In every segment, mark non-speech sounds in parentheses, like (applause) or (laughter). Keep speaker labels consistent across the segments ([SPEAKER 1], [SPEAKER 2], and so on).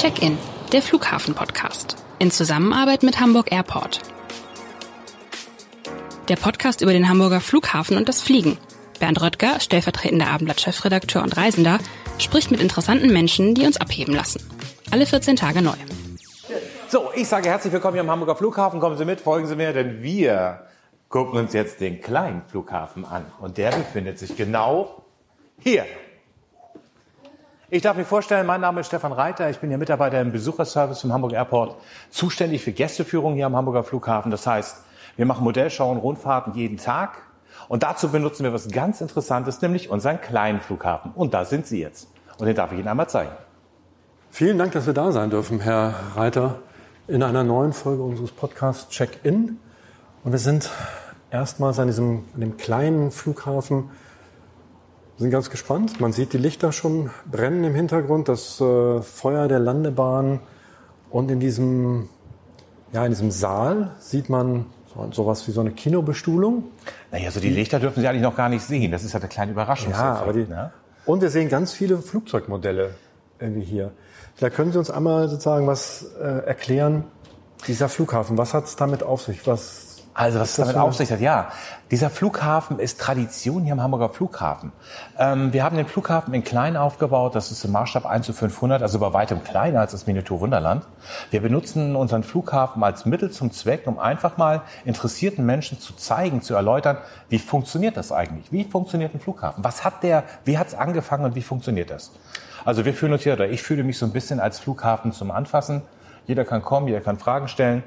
[SPEAKER 1] Check-in, der Flughafen-Podcast. In Zusammenarbeit mit Hamburg Airport. Der Podcast über den Hamburger Flughafen und das Fliegen. Bernd Röttger, stellvertretender Abendblatt-Chefredakteur und Reisender, spricht mit interessanten Menschen, die uns abheben lassen. Alle 14 Tage neu.
[SPEAKER 2] So, ich sage herzlich willkommen hier am Hamburger Flughafen. Kommen Sie mit, folgen Sie mir, denn wir gucken uns jetzt den kleinen Flughafen an. Und der befindet sich genau hier. Ich darf mich vorstellen, mein Name ist Stefan Reiter. Ich bin hier Mitarbeiter im Besucherservice vom Hamburg Airport, zuständig für Gästeführung hier am Hamburger Flughafen. Das heißt, wir machen Modellschauen, Rundfahrten jeden Tag. Und dazu benutzen wir was ganz Interessantes, nämlich unseren kleinen Flughafen. Und da sind Sie jetzt. Und den darf ich Ihnen einmal zeigen.
[SPEAKER 3] Vielen Dank, dass wir da sein dürfen, Herr Reiter, in einer neuen Folge unseres Podcasts Check-In. Und wir sind erstmals an diesem an dem kleinen Flughafen wir sind ganz gespannt. Man sieht die Lichter schon brennen im Hintergrund, das äh, Feuer der Landebahn. Und in diesem, ja, in diesem Saal sieht man so, sowas wie so eine Kinobestuhlung.
[SPEAKER 2] Naja, so die Lichter dürfen Sie eigentlich noch gar nicht sehen. Das ist ja eine kleine Überraschung.
[SPEAKER 3] Ja, aber die, ne? Und wir sehen ganz viele Flugzeugmodelle irgendwie hier. Vielleicht können Sie uns einmal sozusagen was äh, erklären, dieser Flughafen. Was hat es damit auf sich? Was
[SPEAKER 2] also was damit auf sich hat, ja. Dieser Flughafen ist Tradition hier am Hamburger Flughafen. Ähm, wir haben den Flughafen in klein aufgebaut. Das ist im Maßstab 1 zu 500, also bei weitem kleiner als das Miniatur Wunderland. Wir benutzen unseren Flughafen als Mittel zum Zweck, um einfach mal interessierten Menschen zu zeigen, zu erläutern, wie funktioniert das eigentlich? Wie funktioniert ein Flughafen? Was hat der, wie hat es angefangen und wie funktioniert das? Also wir fühlen uns hier, oder ich fühle mich so ein bisschen als Flughafen zum Anfassen. Jeder kann kommen, jeder kann Fragen stellen.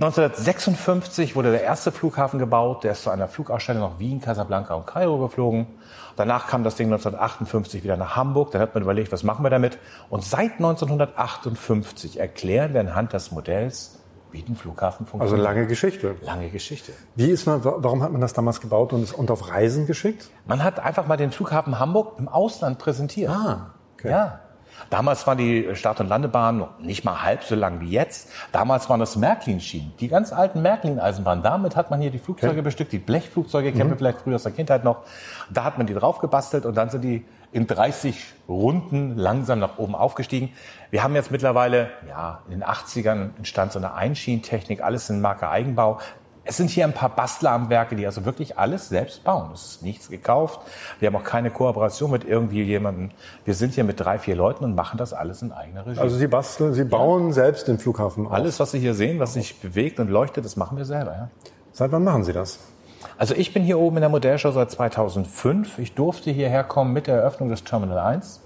[SPEAKER 2] 1956 wurde der erste Flughafen gebaut. Der ist zu einer Flugausstellung nach Wien, Casablanca und Kairo geflogen. Danach kam das Ding 1958 wieder nach Hamburg. Dann hat man überlegt, was machen wir damit? Und seit 1958 erklären wir anhand des Modells, wie ein Flughafen funktioniert.
[SPEAKER 3] Also lange Geschichte.
[SPEAKER 2] Lange Geschichte.
[SPEAKER 3] Wie ist man, warum hat man das damals gebaut und, und auf Reisen geschickt?
[SPEAKER 2] Man hat einfach mal den Flughafen Hamburg im Ausland präsentiert.
[SPEAKER 3] Ah,
[SPEAKER 2] okay. Ja. Damals war die Start- und Landebahn noch nicht mal halb so lang wie jetzt. Damals waren das Märklin-Schienen, die ganz alten Märklin-Eisenbahnen. Damit hat man hier die Flugzeuge okay. bestückt, die Blechflugzeuge, mhm. kennen wir vielleicht früher aus der Kindheit noch. Da hat man die drauf gebastelt und dann sind die in 30 Runden langsam nach oben aufgestiegen. Wir haben jetzt mittlerweile, ja, in den 80ern entstand so eine Einschienentechnik, alles in Marke Eigenbau. Es sind hier ein paar Bastler am Werke, die also wirklich alles selbst bauen. Es ist nichts gekauft. Wir haben auch keine Kooperation mit irgendwie jemandem. Wir sind hier mit drei, vier Leuten und machen das alles in eigener Regie.
[SPEAKER 3] Also Sie basteln, Sie bauen ja. selbst den Flughafen
[SPEAKER 2] auf? Alles, was Sie hier sehen, was sich bewegt und leuchtet, das machen wir selber. Ja.
[SPEAKER 3] Seit wann machen Sie das?
[SPEAKER 2] Also ich bin hier oben in der Modellshow seit 2005. Ich durfte hierher kommen mit der Eröffnung des Terminal 1.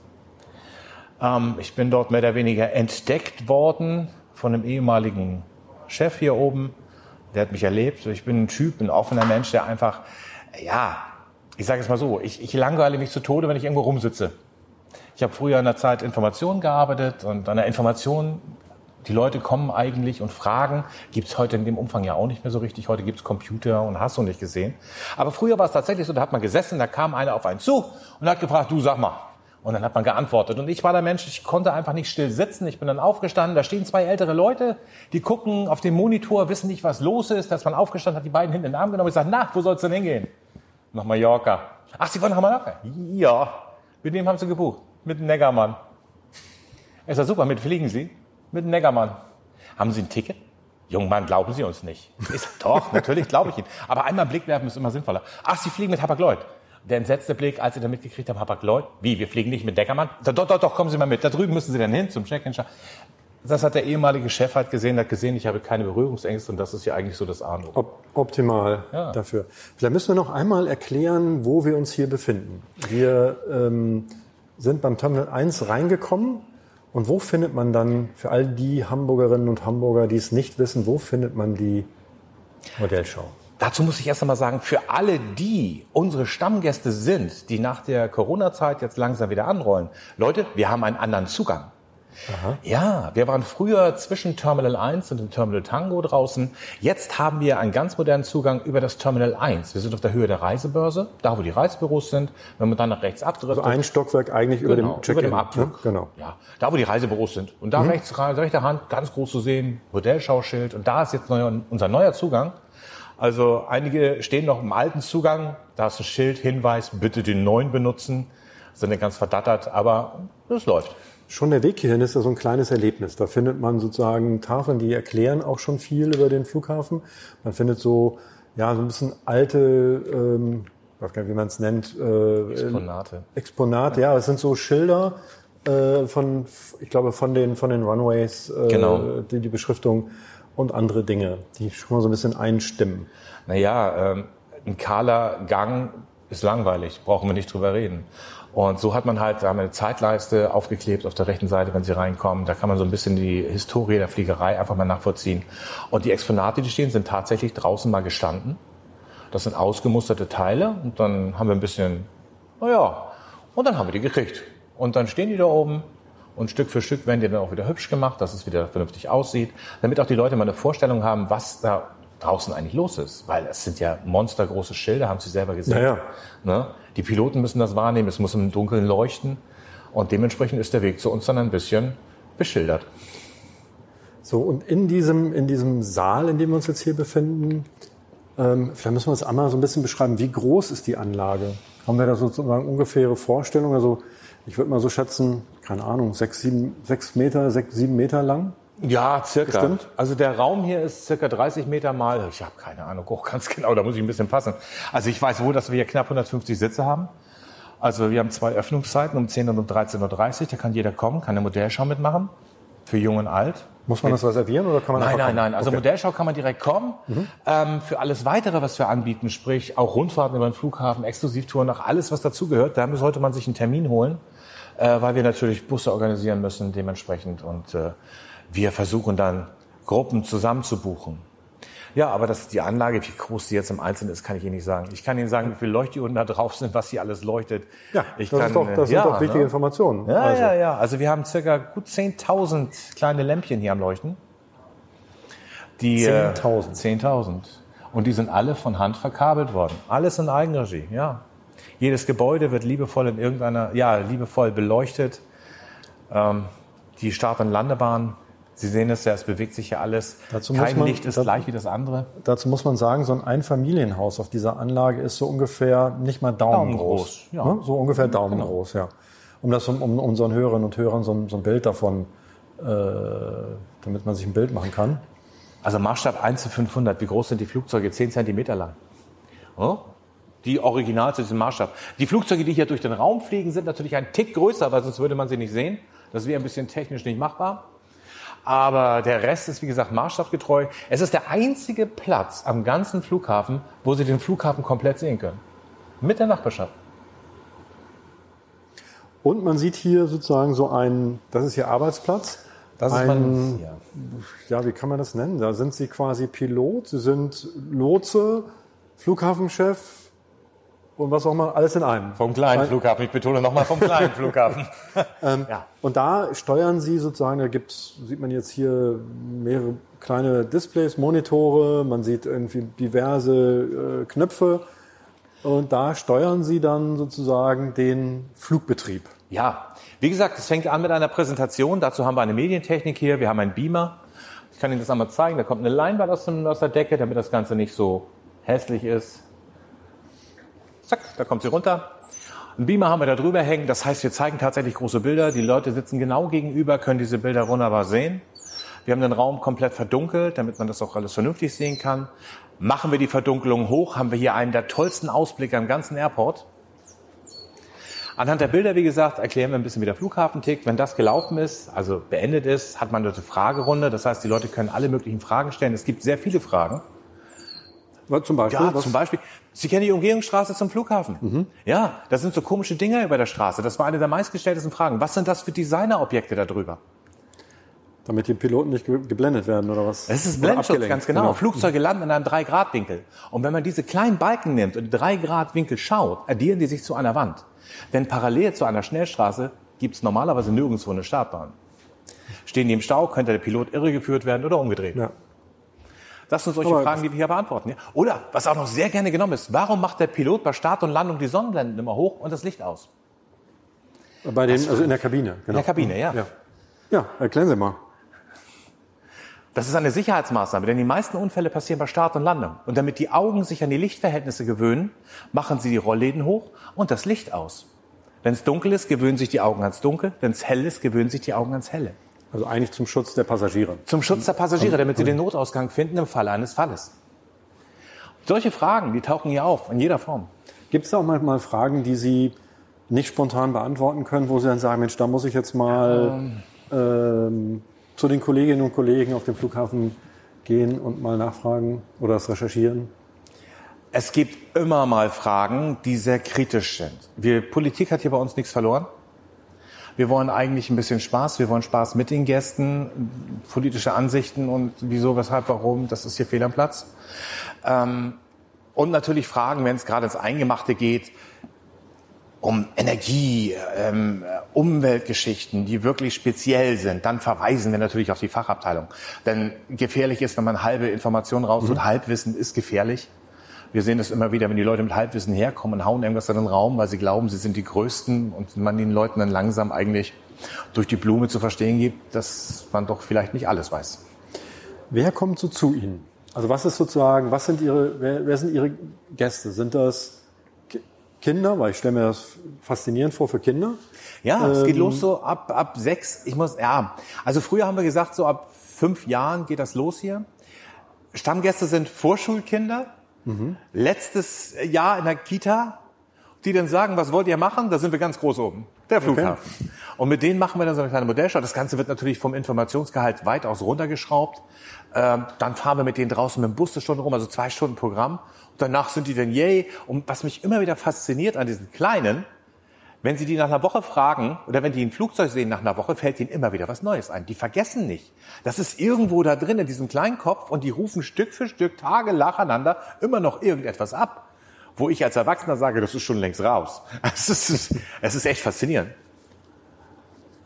[SPEAKER 2] Ähm, ich bin dort mehr oder weniger entdeckt worden von einem ehemaligen Chef hier oben, der hat mich erlebt. Ich bin ein Typ, ein offener Mensch, der einfach, ja, ich sage es mal so, ich, ich langweile mich zu Tode, wenn ich irgendwo rumsitze. Ich habe früher in der Zeit Informationen gearbeitet und an der Information, die Leute kommen eigentlich und fragen, gibt es heute in dem Umfang ja auch nicht mehr so richtig. Heute gibt es Computer und hast du nicht gesehen. Aber früher war es tatsächlich so, da hat man gesessen, da kam einer auf einen zu und hat gefragt, du sag mal, und dann hat man geantwortet. Und ich war der Mensch, ich konnte einfach nicht still sitzen. Ich bin dann aufgestanden. Da stehen zwei ältere Leute, die gucken auf den Monitor, wissen nicht, was los ist. Da ist man aufgestanden, hat die beiden hinten in den Arm genommen. Ich sage, na, wo soll's denn hingehen? Nach Mallorca. Ach, Sie wollen nach Mallorca? Ja. Mit wem haben Sie gebucht? Mit dem Neggermann. Ich sage, super, mit fliegen Sie? Mit dem Neggermann. Haben Sie ein Ticket? Jungen Mann, glauben Sie uns nicht. Ich sage, doch, natürlich glaube ich Ihnen. Aber einmal Blick werfen ist immer sinnvoller. Ach, Sie fliegen mit Hapag-Lloyd der entsetzte Blick, als sie dann mitgekriegt haben, Hapag Lloyd, wie, wir fliegen nicht mit Deckermann? Doch, doch, doch, kommen Sie mal mit. Da drüben müssen Sie dann hin zum Check-in. Das hat der ehemalige Chef halt gesehen, hat gesehen, ich habe keine Berührungsängste und das ist ja eigentlich so das A
[SPEAKER 3] Op optimal ja. dafür. Vielleicht müssen wir noch einmal erklären, wo wir uns hier befinden. Wir ähm, sind beim Terminal 1 reingekommen und wo findet man dann, für all die Hamburgerinnen und Hamburger, die es nicht wissen, wo findet man die Modellschau?
[SPEAKER 2] Dazu muss ich erst einmal sagen, für alle die unsere Stammgäste sind, die nach der Corona-Zeit jetzt langsam wieder anrollen, Leute, wir haben einen anderen Zugang. Aha. Ja, wir waren früher zwischen Terminal 1 und dem Terminal Tango draußen. Jetzt haben wir einen ganz modernen Zugang über das Terminal 1. Wir sind auf der Höhe der Reisebörse, da wo die Reisebüros sind. Wenn man dann nach rechts abdriftet.
[SPEAKER 3] Also ein Stockwerk eigentlich
[SPEAKER 2] genau,
[SPEAKER 3] über dem
[SPEAKER 2] Check-in. Über dem Abflug. Ne? Genau. Ja, da wo die Reisebüros sind. Und da mhm. rechts, rechter Hand, ganz groß zu sehen, Modellschauschild. Und da ist jetzt neuer, unser neuer Zugang. Also einige stehen noch im alten Zugang, da ist ein Schild, Hinweis, bitte den neuen benutzen, sind ganz verdattert, aber es läuft.
[SPEAKER 3] schon der Weg hierhin ist ja so ein kleines Erlebnis. Da findet man sozusagen Tafeln, die erklären auch schon viel über den Flughafen. Man findet so, ja, so ein bisschen alte, ähm, ich weiß gar nicht, wie man es nennt. Äh,
[SPEAKER 2] Exponate.
[SPEAKER 3] Exponate, ja, es sind so Schilder äh, von, ich glaube, von den, von den Runways, äh,
[SPEAKER 2] Genau.
[SPEAKER 3] die, die Beschriftung und andere Dinge, die schon mal so ein bisschen einstimmen.
[SPEAKER 2] Naja, ähm, ein kahler Gang ist langweilig, brauchen wir nicht drüber reden. Und so hat man halt, da haben wir eine Zeitleiste aufgeklebt auf der rechten Seite, wenn Sie reinkommen. Da kann man so ein bisschen die Historie der Fliegerei einfach mal nachvollziehen. Und die Exponate, die stehen, sind tatsächlich draußen mal gestanden. Das sind ausgemusterte Teile und dann haben wir ein bisschen, naja, und dann haben wir die gekriegt. Und dann stehen die da oben und Stück für Stück werden die dann auch wieder hübsch gemacht, dass es wieder vernünftig aussieht, damit auch die Leute mal eine Vorstellung haben, was da draußen eigentlich los ist. Weil es sind ja monstergroße Schilder, haben Sie selber gesehen.
[SPEAKER 3] Ja, ja.
[SPEAKER 2] Ne? Die Piloten müssen das wahrnehmen, es muss im Dunkeln leuchten und dementsprechend ist der Weg zu uns dann ein bisschen beschildert.
[SPEAKER 3] So, und in diesem, in diesem Saal, in dem wir uns jetzt hier befinden, ähm, vielleicht müssen wir das einmal so ein bisschen beschreiben. Wie groß ist die Anlage? Haben wir da sozusagen ungefähre Vorstellung? Also, ich würde mal so schätzen, keine Ahnung, sechs, sieben, sechs Meter, sechs, sieben Meter lang?
[SPEAKER 2] Ja, circa.
[SPEAKER 3] Bestimmt.
[SPEAKER 2] Also der Raum hier ist circa 30 Meter mal, ich habe keine Ahnung, oh, ganz genau, da muss ich ein bisschen passen. Also ich weiß wohl, dass wir hier knapp 150 Sitze haben. Also wir haben zwei Öffnungszeiten, um 10 und um 13.30 Uhr, da kann jeder kommen, kann eine Modellschau mitmachen, für jung und alt.
[SPEAKER 3] Muss man das reservieren oder kann man
[SPEAKER 2] Nein, nein, nein. Also
[SPEAKER 3] Okay.
[SPEAKER 2] Modellschau kann man direkt kommen. Ähm, für alles weitere, was wir anbieten, sprich auch Rundfahrten über den Flughafen, Exklusivtouren, nach alles, was dazugehört, da sollte man sich einen Termin holen, äh, weil wir natürlich Busse organisieren müssen dementsprechend und äh, wir versuchen dann Gruppen zusammen zu buchen. Ja, aber das, die Anlage, wie groß die jetzt im Einzelnen ist, kann ich Ihnen nicht sagen. Ich kann Ihnen sagen, wie viele Leuchtdioden da drauf sind, was hier alles leuchtet.
[SPEAKER 3] Ja,
[SPEAKER 2] ich
[SPEAKER 3] das,
[SPEAKER 2] kann,
[SPEAKER 3] ist doch, das
[SPEAKER 2] äh, ja,
[SPEAKER 3] sind doch wichtige
[SPEAKER 2] ne?
[SPEAKER 3] Informationen.
[SPEAKER 2] Ja,
[SPEAKER 3] also,
[SPEAKER 2] ja, ja. Also wir haben circa gut 10.000 kleine Lämpchen hier am Leuchten. Die, äh,
[SPEAKER 3] 10.000?
[SPEAKER 2] 10.000. Und die sind alle von Hand verkabelt worden. Alles in Eigenregie, ja. Jedes Gebäude wird liebevoll in irgendeiner, ja, liebevoll beleuchtet. Ähm, die Start- und Landebahn, Sie sehen es ja, es bewegt sich ja alles.
[SPEAKER 3] Dazu
[SPEAKER 2] Kein
[SPEAKER 3] man-
[SPEAKER 2] Licht ist
[SPEAKER 3] da-
[SPEAKER 2] gleich wie das andere.
[SPEAKER 3] Dazu muss man sagen, so ein Einfamilienhaus auf dieser Anlage ist so ungefähr nicht mal Daumen,
[SPEAKER 2] Daumen
[SPEAKER 3] groß.
[SPEAKER 2] groß, ja. Genau.
[SPEAKER 3] Ne? So ungefähr Daumen groß, ja. Um das um, um unseren Hörerinnen und Hörern so, ein- so ein Bild davon, äh, damit man sich ein Bild machen kann.
[SPEAKER 2] Also Maßstab 1 zu 500. Wie groß sind die Flugzeuge? 10 Zentimeter lang. Ja? Die original zu diesem Maßstab. Die Flugzeuge, die hier durch den Raum fliegen, sind natürlich ein Tick größer, weil sonst würde man sie nicht sehen. Das wäre ein bisschen technisch nicht machbar. Aber der Rest ist, wie gesagt, maßstabsgetreu. Es ist der einzige Platz am ganzen Flughafen, wo Sie den Flughafen komplett sehen können. Mit der Nachbarschaft.
[SPEAKER 3] Und man sieht hier sozusagen so ein, das ist hier Arbeitsplatz.
[SPEAKER 2] Das ist
[SPEAKER 3] ein,
[SPEAKER 2] mein, ja.
[SPEAKER 3] ja, wie kann man das nennen? Da sind Sie quasi Pilot, Sie sind Lotse, Flughafenchef und was auch immer, alles in einem.
[SPEAKER 2] Vom kleinen Flughafen. Ich betone nochmal vom kleinen (laughs) Flughafen. ja.
[SPEAKER 3] Und da steuern Sie sozusagen, da gibt's, sieht man jetzt hier mehrere kleine Displays, Monitore, man sieht irgendwie diverse äh, Knöpfe und da steuern Sie dann sozusagen den Flugbetrieb.
[SPEAKER 2] Ja, wie gesagt, es fängt an mit einer Präsentation. Dazu haben wir eine Medientechnik hier. Wir haben einen Beamer. Ich kann Ihnen das einmal zeigen. Da kommt eine Leinwand aus, dem, aus der Decke, damit das Ganze nicht so hässlich ist. Zack, da kommt sie runter. Ein Beamer haben wir da drüber hängen. Das heißt, wir zeigen tatsächlich große Bilder. Die Leute sitzen genau gegenüber, können diese Bilder wunderbar sehen. Wir haben den Raum komplett verdunkelt, damit man das auch alles vernünftig sehen kann. Machen wir die Verdunkelung hoch, haben wir hier einen der tollsten Ausblicke am ganzen Airport. Anhand der Bilder, wie gesagt, erklären wir ein bisschen, wie der Flughafen tickt. Wenn das gelaufen ist, also beendet ist, hat man dort eine Fragerunde. Das heißt, die Leute können alle möglichen Fragen stellen. Es gibt sehr viele Fragen.
[SPEAKER 3] Zum Beispiel,
[SPEAKER 2] Ja,
[SPEAKER 3] was,
[SPEAKER 2] zum Beispiel, Sie kennen die Umgehungsstraße zum Flughafen. Ja, das sind so komische Dinger über der Straße. Das war eine der meistgestelltesten Fragen. Was sind das für Designerobjekte da drüber?
[SPEAKER 3] damit die Piloten nicht ge- geblendet werden oder was?
[SPEAKER 2] Das ist Blendschutz, ganz genau. Flugzeuge landen in einem 3-Grad-Winkel. Und wenn man diese kleinen Balken nimmt und in 3-Grad-Winkel schaut, addieren die sich zu einer Wand. Denn parallel zu einer Schnellstraße gibt es normalerweise nirgendwo eine Startbahn. Stehen die im Stau, könnte der Pilot irregeführt werden oder umgedreht.
[SPEAKER 3] Ja.
[SPEAKER 2] Das sind solche
[SPEAKER 3] Aber-
[SPEAKER 2] Fragen, die wir hier beantworten. Ja? Oder, was auch noch sehr gerne genommen ist, warum macht der Pilot bei Start und Landung die Sonnenblenden immer hoch und das Licht aus?
[SPEAKER 3] Bei den, also in der Kabine. Genau.
[SPEAKER 2] In der Kabine, ja.
[SPEAKER 3] Ja. ja, erklären Sie mal.
[SPEAKER 2] Das ist eine Sicherheitsmaßnahme, denn die meisten Unfälle passieren bei Start und Landung. Und damit die Augen sich an die Lichtverhältnisse gewöhnen, machen sie die Rollläden hoch und das Licht aus. Wenn es dunkel ist, gewöhnen sich die Augen ans Dunkel. Wenn es hell ist, gewöhnen sich die Augen ans Helle.
[SPEAKER 3] Also eigentlich zum Schutz der Passagiere.
[SPEAKER 2] Zum Schutz der Passagiere, damit sie den Notausgang finden im Falle eines Falles. Solche Fragen, die tauchen hier auf, in jeder Form.
[SPEAKER 3] Gibt es auch manchmal Fragen, die Sie nicht spontan beantworten können, wo Sie dann sagen, Mensch, da muss ich jetzt mal ähm, zu den Kolleginnen und Kollegen auf dem Flughafen gehen und mal nachfragen oder das recherchieren?
[SPEAKER 2] Es gibt immer mal Fragen, die sehr kritisch sind. Wir, Politik hat hier bei uns nichts verloren. Wir wollen eigentlich ein bisschen Spaß. Wir wollen Spaß mit den Gästen, politische Ansichten und wieso, weshalb, warum. Das ist hier fehl am Platz. Ähm, und natürlich Fragen, wenn es gerade ins Eingemachte geht, um Energie, ähm, Umweltgeschichten, die wirklich speziell sind, dann verweisen wir natürlich auf die Fachabteilung. Denn gefährlich ist, wenn man halbe Informationen raus und Halbwissen ist gefährlich. Wir sehen das immer wieder, wenn die Leute mit Halbwissen herkommen und hauen irgendwas in den Raum, weil sie glauben, sie sind die Größten und man den Leuten dann langsam eigentlich durch die Blume zu verstehen gibt, dass man doch vielleicht nicht alles weiß.
[SPEAKER 3] Wer kommt so zu Ihnen? Also was ist sozusagen, was sind Ihre, wer, wer sind Ihre Gäste? Sind das Ki- Kinder? Weil ich stelle mir das faszinierend vor für Kinder.
[SPEAKER 2] Ja, es geht
[SPEAKER 3] Ähm,
[SPEAKER 2] los so ab, ab sechs. Ich muss, ja. Also früher haben wir gesagt, so ab fünf Jahren geht das los hier. Stammgäste sind Vorschulkinder. Letztes Jahr in der Kita, die dann sagen, was wollt ihr machen? Da sind wir ganz groß oben. Der Flughafen. Und mit denen machen wir dann so eine kleine Modellschau. Das Ganze wird natürlich vom Informationsgehalt weitaus runtergeschraubt. Ähm, dann fahren wir mit denen draußen mit dem Bus eine Stunde rum, also zwei Stunden Programm. Und danach sind die dann yay. Und was mich immer wieder fasziniert an diesen Kleinen, wenn Sie die nach einer Woche fragen oder wenn die ein Flugzeug sehen nach einer Woche, fällt ihnen immer wieder was Neues ein. Die vergessen nicht. Das ist irgendwo da drin in diesem kleinen Kopf und die rufen Stück für Stück Tage nacheinander immer noch irgendetwas ab. Wo ich als Erwachsener sage, das ist schon längst raus. (laughs) Es ist, es ist echt faszinierend.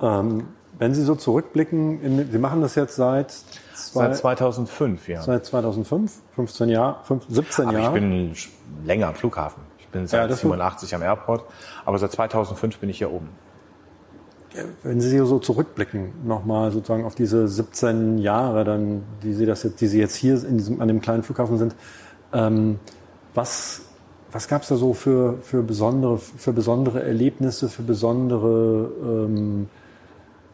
[SPEAKER 3] Ähm, wenn Sie so zurückblicken, in, Sie machen das jetzt seit, zwei,
[SPEAKER 2] Seit 2005, ja.
[SPEAKER 3] seit 2005, 15 Jahre, 15, 17
[SPEAKER 2] Aber ich
[SPEAKER 3] Jahre.
[SPEAKER 2] bin länger am Flughafen. Ich bin
[SPEAKER 3] Ja,
[SPEAKER 2] seit
[SPEAKER 3] das-
[SPEAKER 2] 87 am Airport, aber seit 2005 bin ich hier oben.
[SPEAKER 3] Wenn Sie so zurückblicken, nochmal sozusagen auf diese 17 Jahre, dann, die Sie, das jetzt, die Sie jetzt hier in diesem, an dem kleinen Flughafen sind, ähm, was, was gab es da so für, für, besondere, für besondere Erlebnisse, für besondere, ähm,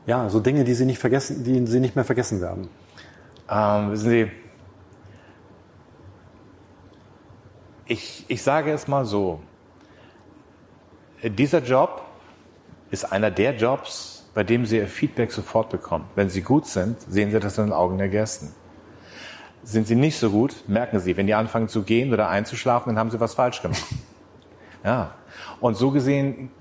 [SPEAKER 3] ja, so Dinge, die Sie nicht vergessen, die Sie nicht mehr vergessen werden?
[SPEAKER 2] Ähm, wissen Sie, ich, ich sage es mal so. Dieser Job ist einer der Jobs, bei dem Sie Ihr Feedback sofort bekommen. Wenn Sie gut sind, sehen Sie das in den Augen der Gästen. Sind Sie nicht so gut, merken Sie, wenn die anfangen zu gehen oder einzuschlafen, dann haben Sie was falsch gemacht. (laughs) Ja. Und so gesehen,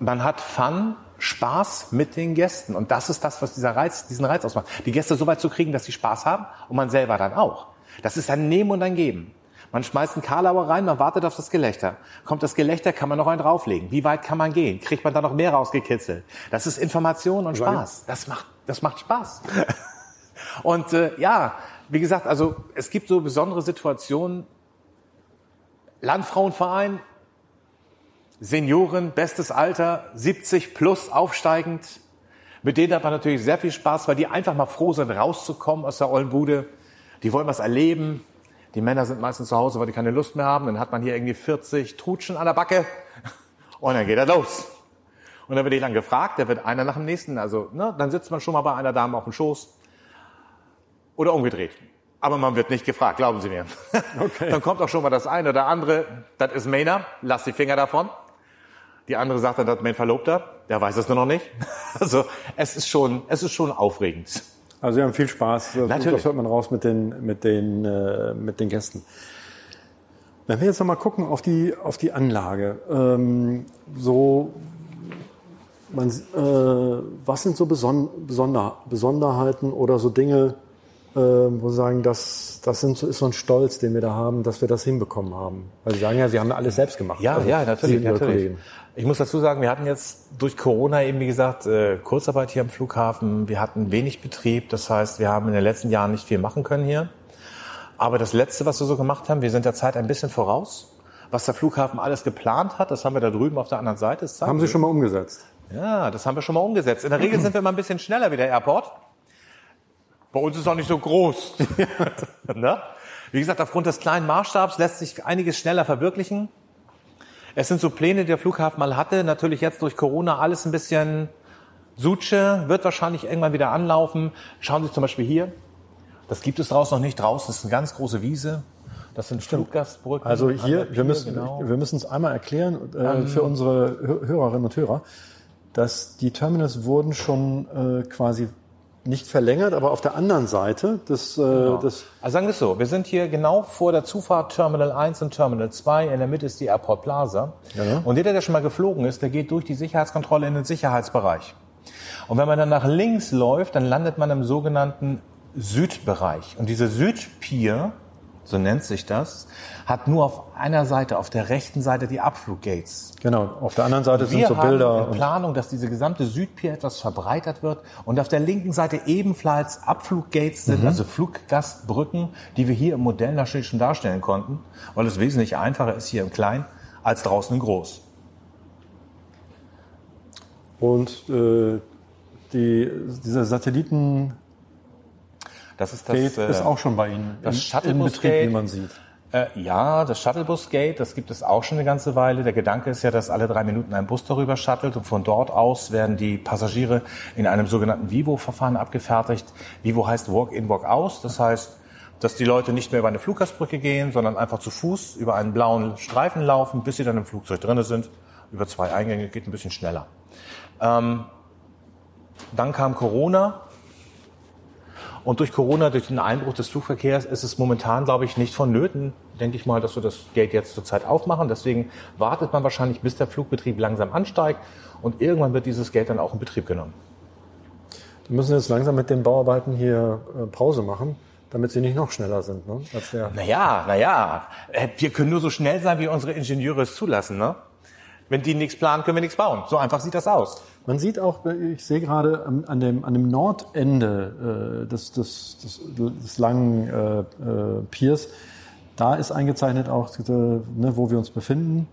[SPEAKER 2] man hat Fun, Spaß mit den Gästen. Und das ist das, was dieser Reiz, diesen Reiz ausmacht. Die Gäste so weit zu kriegen, dass sie Spaß haben und man selber dann auch. Das ist ein Nehmen und ein Geben. Man schmeißt einen Karlauer rein, man wartet auf das Gelächter. Kommt das Gelächter, kann man noch einen drauflegen. Wie weit kann man gehen? Kriegt man da noch mehr rausgekitzelt? Das ist Information und Spaß. Das macht, das macht Spaß. (laughs) und äh, ja, wie gesagt, also es gibt so besondere Situationen. Landfrauenverein, Senioren, bestes Alter, 70 plus aufsteigend. Mit denen hat man natürlich sehr viel Spaß, weil die einfach mal froh sind, rauszukommen aus der Ollenbude. Die wollen was erleben. Die Männer sind meistens zu Hause, weil die keine Lust mehr haben. Dann hat man hier irgendwie 40 Trutschen an der Backe. (laughs) Und dann geht er los. Und dann wird ich lang gefragt, da wird einer nach dem nächsten. Also, ne, dann sitzt man schon mal bei einer Dame auf dem Schoß. Oder umgedreht. Aber man wird nicht gefragt, glauben Sie mir. (laughs)
[SPEAKER 3] Okay.
[SPEAKER 2] Dann kommt auch schon mal das eine oder andere, das ist Mainer, lass die Finger davon. Die andere sagt dann, das ist mein Verlobter, der weiß es nur noch nicht. (laughs) Also es ist schon, es ist schon aufregend.
[SPEAKER 3] Also Sie haben viel Spaß. Das,
[SPEAKER 2] Natürlich.
[SPEAKER 3] das hört man raus mit den, mit den, äh, mit den Gästen. Wenn wir jetzt nochmal gucken auf die, auf die Anlage, ähm, so, man, äh, was sind so Beson Besonder Besonderheiten oder so Dinge, wo Sie sagen, das, das sind ist so ein Stolz, den wir da haben, dass wir das hinbekommen haben? Weil Sie sagen ja, Sie haben alles selbst gemacht.
[SPEAKER 2] Ja,
[SPEAKER 3] Also,
[SPEAKER 2] ja, natürlich, natürlich. Ich muss dazu sagen, wir hatten jetzt durch Corona eben, wie gesagt, äh, Kurzarbeit hier am Flughafen. Wir hatten wenig Betrieb. Das heißt, wir haben in den letzten Jahren nicht viel machen können hier. Aber das Letzte, was wir so gemacht haben, wir sind der Zeit ein bisschen voraus. Was der Flughafen alles geplant hat, das haben wir da drüben auf der anderen Seite.
[SPEAKER 3] Haben Sie schon mal umgesetzt?
[SPEAKER 2] Ja, das haben wir schon mal umgesetzt. In der Regel (clears throat) sind wir mal ein bisschen schneller wie der Airport. Bei uns ist auch nicht so groß. (laughs) ne? Wie gesagt, aufgrund des kleinen Maßstabs lässt sich einiges schneller verwirklichen. Es sind so Pläne, die der Flughafen mal hatte. Natürlich jetzt durch Corona alles ein bisschen Suche, wird wahrscheinlich irgendwann wieder anlaufen. Schauen Sie zum Beispiel hier. Das gibt es draußen noch nicht. Draußen ist eine ganz große Wiese. Das sind Fluggastbrücken.
[SPEAKER 3] Also hier, wir müssen, genau. wir müssen es einmal erklären äh, für unsere Hörerinnen und Hörer, dass die Terminals wurden schon äh, quasi nicht verlängert, aber auf der anderen Seite des, äh,
[SPEAKER 2] Genau.
[SPEAKER 3] des
[SPEAKER 2] Also sagen wir es so, wir sind hier genau vor der Zufahrt Terminal 1 und Terminal 2. In der Mitte ist die Airport Plaza.
[SPEAKER 3] Ja.
[SPEAKER 2] Und jeder, der schon mal geflogen ist, der geht durch die Sicherheitskontrolle in den Sicherheitsbereich. Und wenn man dann nach links läuft, dann landet man im sogenannten Südbereich. Und diese Südpier, so nennt sich das, hat nur auf einer Seite, auf der rechten Seite die Abfluggates.
[SPEAKER 3] genau, auf der anderen Seite sind
[SPEAKER 2] Wir
[SPEAKER 3] so
[SPEAKER 2] haben
[SPEAKER 3] Bilder
[SPEAKER 2] in
[SPEAKER 3] und
[SPEAKER 2] Planung, dass diese gesamte Südpier etwas verbreitert wird und auf der linken Seite ebenfalls Abfluggates
[SPEAKER 3] Mhm.
[SPEAKER 2] sind, also Fluggastbrücken, die wir hier im Modell natürlich schon darstellen konnten, weil es wesentlich einfacher ist hier im Klein als draußen in Groß.
[SPEAKER 3] und äh, die, dieser Satellitengate
[SPEAKER 2] Das ist das, äh,
[SPEAKER 3] ist auch schon bei Ihnen
[SPEAKER 2] das
[SPEAKER 3] in, in
[SPEAKER 2] Shuttlebus-Gate.
[SPEAKER 3] Betrieb, wie man sieht.
[SPEAKER 2] Äh, ja, das Shuttlebus-Gate, das gibt es auch schon eine ganze Weile. Der Gedanke ist ja, dass alle drei Minuten ein Bus darüber shuttelt und von dort aus werden die Passagiere in einem sogenannten Vivo-Verfahren abgefertigt. Vivo heißt Walk-in, Walk-aus. Das heißt, dass die Leute nicht mehr über eine Fluggastbrücke gehen, sondern einfach zu Fuß über einen blauen Streifen laufen, bis sie dann im Flugzeug drinne sind. Über zwei Eingänge geht ein bisschen schneller. Ähm, dann kam Corona. Und durch Corona, durch den Einbruch des Flugverkehrs ist es momentan, glaube ich, nicht vonnöten, denke ich mal, dass wir das Gate jetzt zurzeit aufmachen. Deswegen wartet man wahrscheinlich, bis der Flugbetrieb langsam ansteigt und irgendwann wird dieses Gate dann auch in Betrieb genommen.
[SPEAKER 3] Wir müssen jetzt langsam mit den Bauarbeiten hier äh, Pause machen, damit sie nicht noch schneller sind. Ne? Als der
[SPEAKER 2] Naja, naja, äh, wir können nur so schnell sein, wie unsere Ingenieure es zulassen. Ne? Wenn die nichts planen, können wir nichts bauen. So einfach sieht das aus.
[SPEAKER 3] Man sieht auch, ich sehe gerade an dem, an dem Nordende äh, des, des, des, des langen äh, äh, Piers, da ist eingezeichnet auch, äh, ne, wo wir uns befinden.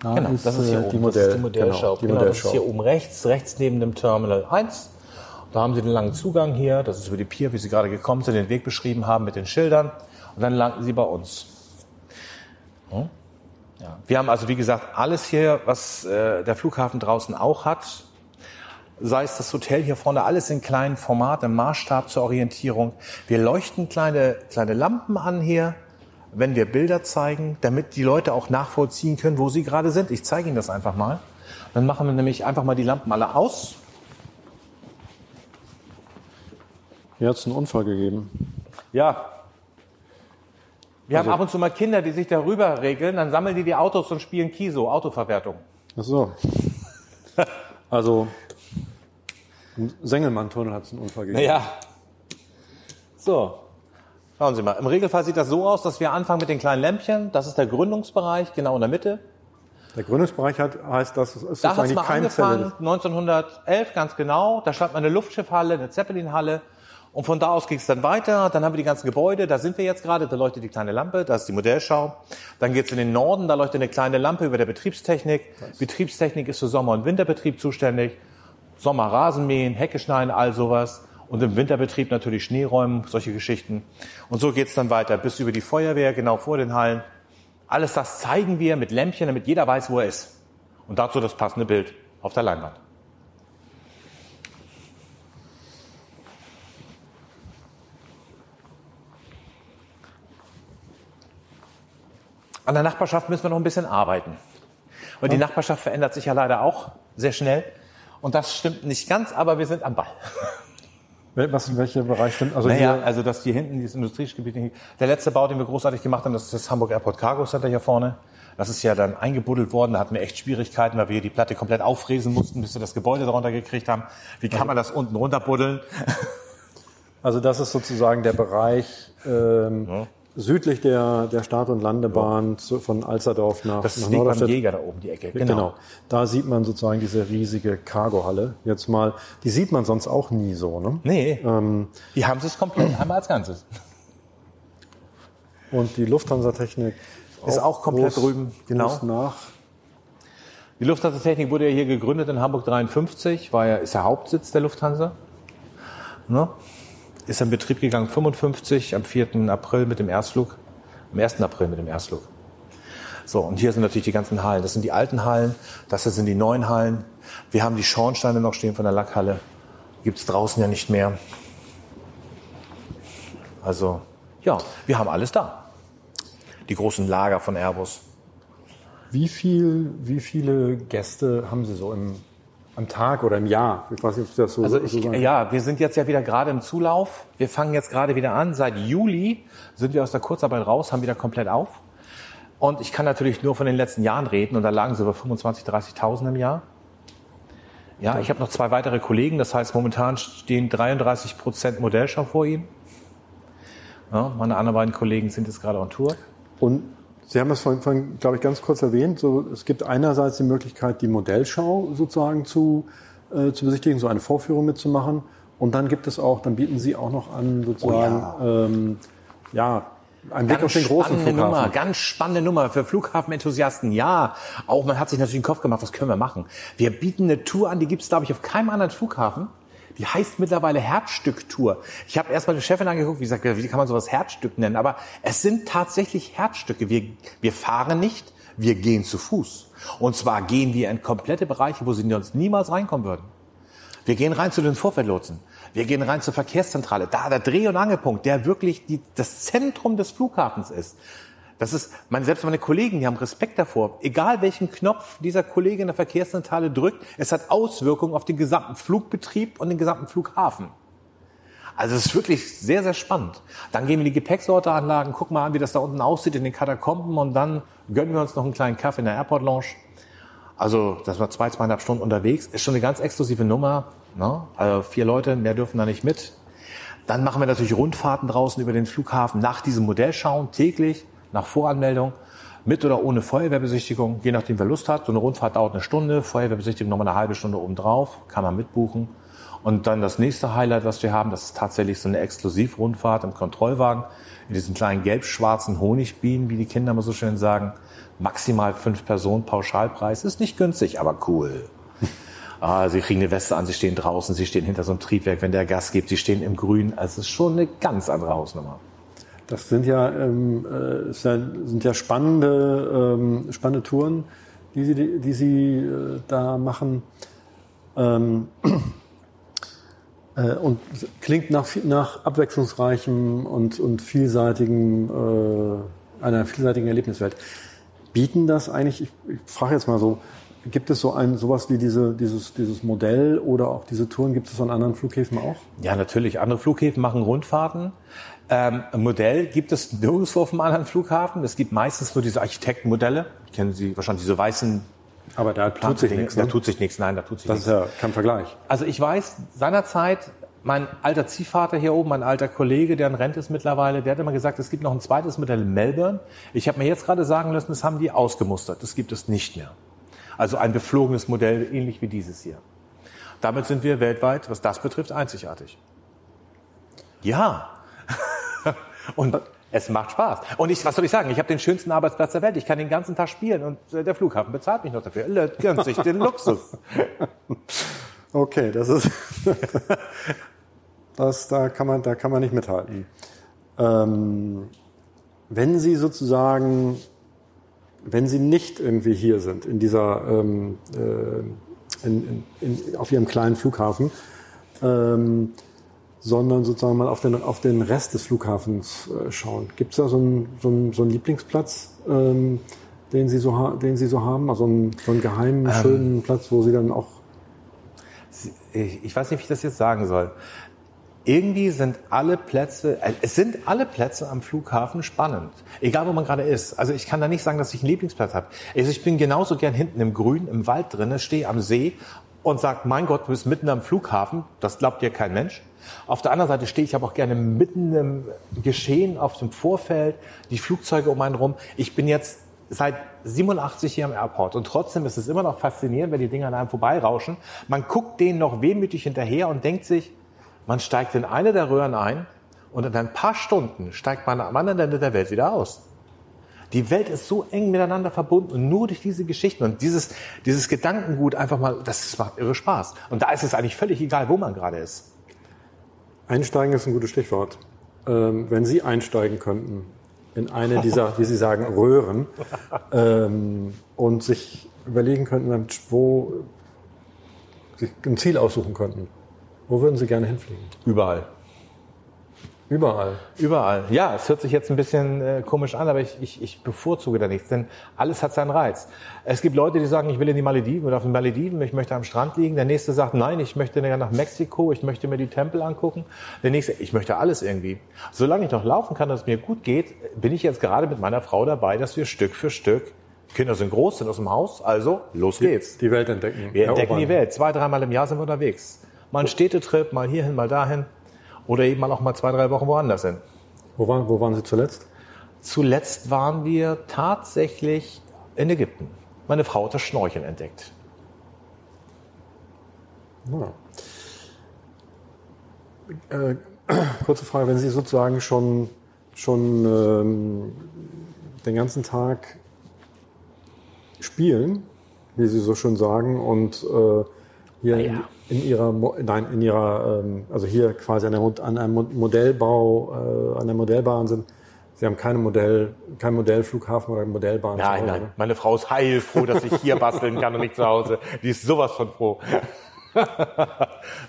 [SPEAKER 3] Da
[SPEAKER 2] Genau, das ist hier
[SPEAKER 3] äh,
[SPEAKER 2] oben.
[SPEAKER 3] die, Modell,
[SPEAKER 2] das ist die Modellschau.
[SPEAKER 3] Genau, die
[SPEAKER 2] Genau, das ist
[SPEAKER 3] Modellschau.
[SPEAKER 2] hier oben rechts, rechts neben dem Terminal 1. Da haben Sie den langen Zugang hier. Das ist über die Pier, wie Sie gerade gekommen sind, den Weg beschrieben haben mit den Schildern. Und dann landen Sie bei uns. Hm? Ja. Wir haben also, wie gesagt, alles hier, was äh, der Flughafen draußen auch hat. Sei es das Hotel hier vorne, alles in kleinen Format, im Maßstab zur Orientierung. Wir leuchten kleine, kleine Lampen an hier, wenn wir Bilder zeigen, damit die Leute auch nachvollziehen können, wo sie gerade sind. Ich zeige Ihnen das einfach mal. Dann machen wir nämlich einfach mal die Lampen alle aus.
[SPEAKER 3] Hier hat es einen Unfall gegeben.
[SPEAKER 2] Ja. Wir haben ab und zu mal Kinder, die sich darüber regeln, dann sammeln die die Autos und spielen Kiso, Autoverwertung.
[SPEAKER 3] Ach so. (laughs) Also im Sengelmann-Tunnel hat es einen Unfall gegeben.
[SPEAKER 2] Naja. So. Schauen Sie mal. Im Regelfall sieht das so aus, dass wir anfangen mit den kleinen Lämpchen. Das ist der Gründungsbereich, genau in der Mitte.
[SPEAKER 3] Der Gründungsbereich hat, heißt, das ist
[SPEAKER 2] Da hat
[SPEAKER 3] sozusagen
[SPEAKER 2] es
[SPEAKER 3] die Keimzelle.
[SPEAKER 2] angefangen, 1911 ganz genau. Da stand mal eine Luftschiffhalle, eine Zeppelinhalle. Und von da aus ging es dann weiter. Dann haben wir die ganzen Gebäude. Da sind wir jetzt gerade. Da leuchtet die kleine Lampe. Da ist die Modellschau. Dann geht es in den Norden. Da leuchtet eine kleine Lampe über der Betriebstechnik. Betriebstechnik ist für Sommer- und Winterbetrieb zuständig. Sommer Rasenmähen, Hecke schneiden, all sowas. Und im Winterbetrieb natürlich Schneeräumen, solche Geschichten. Und so geht es dann weiter bis über die Feuerwehr, genau vor den Hallen. Alles das zeigen wir mit Lämpchen, damit jeder weiß, wo er ist. Und dazu das passende Bild auf der Leinwand. An der Nachbarschaft müssen wir noch ein bisschen arbeiten. Weil die Nachbarschaft verändert sich ja leider auch sehr schnell. Und das stimmt nicht ganz, aber wir sind am Ball.
[SPEAKER 3] Was, in welcher Bereich stimmt? Also
[SPEAKER 2] Naja,
[SPEAKER 3] hier,
[SPEAKER 2] also dass hier hinten dieses Industriegebiet, der letzte Bau, den wir großartig gemacht haben, das ist das Hamburg Airport Cargo Center hier vorne. Das ist ja dann eingebuddelt worden, da hatten wir echt Schwierigkeiten, weil wir hier die Platte komplett auffräsen mussten, bis wir das Gebäude darunter gekriegt haben. Wie kann man das unten runterbuddeln?
[SPEAKER 3] also das ist sozusagen der Bereich ähm, südlich der, der Start- und Landebahn zu, von Alsterdorf nach,
[SPEAKER 2] Das
[SPEAKER 3] nach
[SPEAKER 2] ist Weg beim. Jäger da oben, die Ecke.
[SPEAKER 3] Genau. Da sieht man sozusagen diese riesige Cargohalle. Jetzt mal, die sieht man sonst auch nie so, ne?
[SPEAKER 2] Nee,
[SPEAKER 3] Ähm,
[SPEAKER 2] die haben es komplett einmal als Ganzes.
[SPEAKER 3] und die Lufthansa-Technik
[SPEAKER 2] Ist auch komplett drüben, genau.
[SPEAKER 3] groß nach.
[SPEAKER 2] Die Lufthansa-Technik wurde ja hier gegründet in Hamburg 53, war ja, ist der Hauptsitz der Lufthansa. Ne? Ist in Betrieb gegangen 55 am 4. April mit dem Erstflug. Am 1. April mit dem Erstflug. So, und hier sind natürlich die ganzen Hallen. Das sind die alten Hallen, das sind die neuen Hallen. Wir haben die Schornsteine noch stehen von der Lackhalle. Gibt's draußen ja nicht mehr. Also, ja, wir haben alles da. Die großen Lager von Airbus.
[SPEAKER 3] Wie viel, wie viele Gäste haben Sie so im, am Tag oder im Jahr?
[SPEAKER 2] Ich weiß nicht, ob das so, also ich, so Ja, wir sind jetzt ja wieder gerade im Zulauf. Wir fangen jetzt gerade wieder an. Seit Juli sind wir aus der Kurzarbeit raus, haben wieder komplett auf. Und ich kann natürlich nur von den letzten Jahren reden und da lagen sie über 25.000, 30.000 im Jahr. Ja, ich habe noch zwei weitere Kollegen, das heißt momentan stehen 33 Prozent Modellschau vor ihnen. Ja, meine anderen beiden Kollegen sind jetzt gerade on Tour.
[SPEAKER 3] Und Sie haben es vorhin, vorhin glaube ich, ganz kurz erwähnt. So, es gibt einerseits die Möglichkeit, die Modellschau sozusagen zu, äh, zu besichtigen, so eine Vorführung mitzumachen. Und dann gibt es auch, dann bieten Sie auch noch an, sozusagen, oh ja. Ähm, ja, ein Blick auf den großen Flughafen.
[SPEAKER 2] Nummer, ganz spannende Nummer für Flughafenenthusiasten. Ja, auch man hat sich natürlich den Kopf gemacht, was können wir machen? Wir bieten eine Tour an, die gibt es, glaube ich, auf keinem anderen Flughafen. Die heißt mittlerweile Herzstücktour. Ich habe erst mal die Chefin angeguckt, wie gesagt, wie kann man sowas Herzstück nennen? Aber es sind tatsächlich Herzstücke. Wir, wir fahren nicht, wir gehen zu Fuß. Und zwar gehen wir in komplette Bereiche, wo sie sonst niemals reinkommen würden. Wir gehen rein zu den Vorfeldlotsen. Wir gehen rein zur Verkehrszentrale. Da der Dreh- und Angelpunkt, der wirklich die, das Zentrum des Flughafens ist. Das ist, meine, selbst meine Kollegen, die haben Respekt davor. Egal welchen Knopf dieser Kollege in der Verkehrszentrale drückt, es hat Auswirkungen auf den gesamten Flugbetrieb und den gesamten Flughafen. Also es ist wirklich sehr, sehr spannend. Dann gehen wir in die Gepäcksorteanlagen, gucken mal an, wie das da unten aussieht in den Katakomben und dann gönnen wir uns noch einen kleinen Kaffee in der Airport Lounge. Also, das war zwei, zweieinhalb Stunden unterwegs. Ist schon eine ganz exklusive Nummer. Ne? Also vier Leute, mehr dürfen da nicht mit. Dann machen wir natürlich Rundfahrten draußen über den Flughafen nach diesem Modellschauen täglich nach Voranmeldung, mit oder ohne Feuerwehrbesichtigung, je nachdem wer Lust hat. So eine Rundfahrt dauert eine Stunde, Feuerwehrbesichtigung nochmal eine halbe Stunde obendrauf, kann man mitbuchen. Und dann das nächste Highlight, was wir haben, das ist tatsächlich so eine Exklusivrundfahrt im Kontrollwagen in diesen kleinen gelb-schwarzen Honigbienen, wie die Kinder immer so schön sagen. Maximal fünf Personen, Pauschalpreis. Ist nicht günstig, aber cool. (laughs) Ah, sie kriegen eine Weste an, sie stehen draußen, sie stehen hinter so einem Triebwerk, wenn der Gas gibt, sie stehen im Grün. Also es ist schon eine ganz andere Hausnummer.
[SPEAKER 3] Das sind ja, ähm, äh, sind ja spannende, ähm, spannende Touren, die Sie, die Sie äh, da machen. Ähm, (clears throat) äh, und klingt nach, nach abwechslungsreichem und, und vielseitigem, äh, einer vielseitigen Erlebniswelt. Bieten das eigentlich, ich, ich frage jetzt mal so, Gibt es so ein sowas wie diese, dieses, dieses Modell oder auch diese Touren gibt es an anderen Flughäfen auch?
[SPEAKER 2] Ja, natürlich. Andere Flughäfen machen Rundfahrten. Ähm, ein Modell gibt es nirgendwo auf einem anderen Flughafen. Es gibt meistens nur diese Architektenmodelle. Kennen Sie wahrscheinlich diese weißen
[SPEAKER 3] aber da tut sich nichts.
[SPEAKER 2] Ne? Da tut sich nichts, nein, da tut sich nichts.
[SPEAKER 3] Das ist ja kein Vergleich.
[SPEAKER 2] Also ich weiß, seinerzeit, mein alter Ziehvater hier oben, mein alter Kollege, der in Rente ist mittlerweile, der hat immer gesagt, es gibt noch ein zweites Modell in Melbourne. Ich habe mir jetzt gerade sagen lassen, das haben die ausgemustert. Das gibt es nicht mehr. Also ein beflogenes Modell, ähnlich wie dieses hier. Damit sind wir weltweit, was das betrifft, einzigartig. Ja. (laughs) und es macht Spaß. Und ich, was soll ich sagen? Ich habe den schönsten Arbeitsplatz der Welt. Ich kann den ganzen Tag spielen und äh, der Flughafen bezahlt mich noch dafür. Gönnt sich den (laughs) Luxus.
[SPEAKER 3] Okay, das ist, (laughs) das, da kann man, da kann man nicht mithalten. Ähm, wenn Sie sozusagen, wenn Sie nicht irgendwie hier sind in dieser, ähm, äh, in, in, in, auf Ihrem kleinen Flughafen, ähm, sondern sozusagen mal auf den, auf den Rest des Flughafens äh, schauen. Gibt es da so einen, so einen, so einen Lieblingsplatz, ähm, den, Sie so den Sie so haben? Also einen, so einen geheimen, ähm, schönen Platz, wo Sie dann auch...
[SPEAKER 2] Ich weiß nicht, wie ich das jetzt sagen soll. Irgendwie sind alle Plätze, äh, es sind alle Plätze am Flughafen spannend. Egal, wo man gerade ist. Also ich kann da nicht sagen, dass ich einen Lieblingsplatz habe. Also ich bin genauso gern hinten im Grün, im Wald drinne, stehe am See und sage, mein Gott, du bist mitten am Flughafen. Das glaubt dir kein Mensch. Auf der anderen Seite stehe ich aber auch gerne mitten im Geschehen auf dem Vorfeld, die Flugzeuge um einen rum. Ich bin jetzt seit 87 hier am Airport und trotzdem ist es immer noch faszinierend, wenn die Dinger an einem vorbeirauschen. Man guckt denen noch wehmütig hinterher und denkt sich, man steigt in eine der Röhren ein und in ein paar Stunden steigt man am anderen Ende der Welt wieder aus. Die Welt ist so eng miteinander verbunden und nur durch diese Geschichten und dieses, dieses Gedankengut einfach mal, das macht irre Spaß. Und da ist es eigentlich völlig egal, wo man gerade ist.
[SPEAKER 3] Einsteigen ist ein gutes Stichwort. Ähm, wenn Sie einsteigen könnten in eine dieser, wie Sie sagen, Röhren (laughs) ähm, und sich überlegen könnten, wo sich ein Ziel aussuchen könnten, wo würden Sie gerne hinfliegen?
[SPEAKER 2] Überall.
[SPEAKER 3] Überall.
[SPEAKER 2] Überall. Ja, es hört sich jetzt ein bisschen äh, komisch an, aber ich, ich, ich bevorzuge da nichts, denn alles hat seinen Reiz. Es gibt Leute, die sagen, ich will in die Malediven oder auf den Malediven, ich möchte am Strand liegen. Der nächste sagt, nein, ich möchte nach Mexiko, ich möchte mir die Tempel angucken. Der nächste, ich möchte alles irgendwie. Solange ich noch laufen kann, dass es mir gut geht, bin ich jetzt gerade mit meiner Frau dabei, dass wir Stück für Stück Kinder sind groß, sind aus dem Haus, also los geht's.
[SPEAKER 3] Die Welt entdecken.
[SPEAKER 2] Wir entdecken die Welt. Zwei, dreimal im Jahr sind wir unterwegs. Mal ein Städtetrip, mal hierhin, mal dahin. Oder eben auch mal zwei, drei Wochen woanders hin.
[SPEAKER 3] Wo waren, wo waren Sie zuletzt?
[SPEAKER 2] Zuletzt waren wir tatsächlich in Ägypten. Meine Frau hat das Schnorcheln entdeckt.
[SPEAKER 3] Ja. Äh, (clears throat) kurze Frage, wenn Sie sozusagen schon, schon ähm, den ganzen Tag spielen, wie Sie so schön sagen, und äh, hier ja. In, ihrer, nein, in ihrer, ähm, also hier quasi an, der, an einem Modellbau, äh, an der Modellbahn sind. Sie haben keine Modell, kein Modellflughafen oder Modellbahn.
[SPEAKER 2] Nein, Hause, nein. Oder? Meine Frau ist heilfroh, dass ich hier basteln kann und nicht zu Hause. Die ist sowas von froh. (laughs)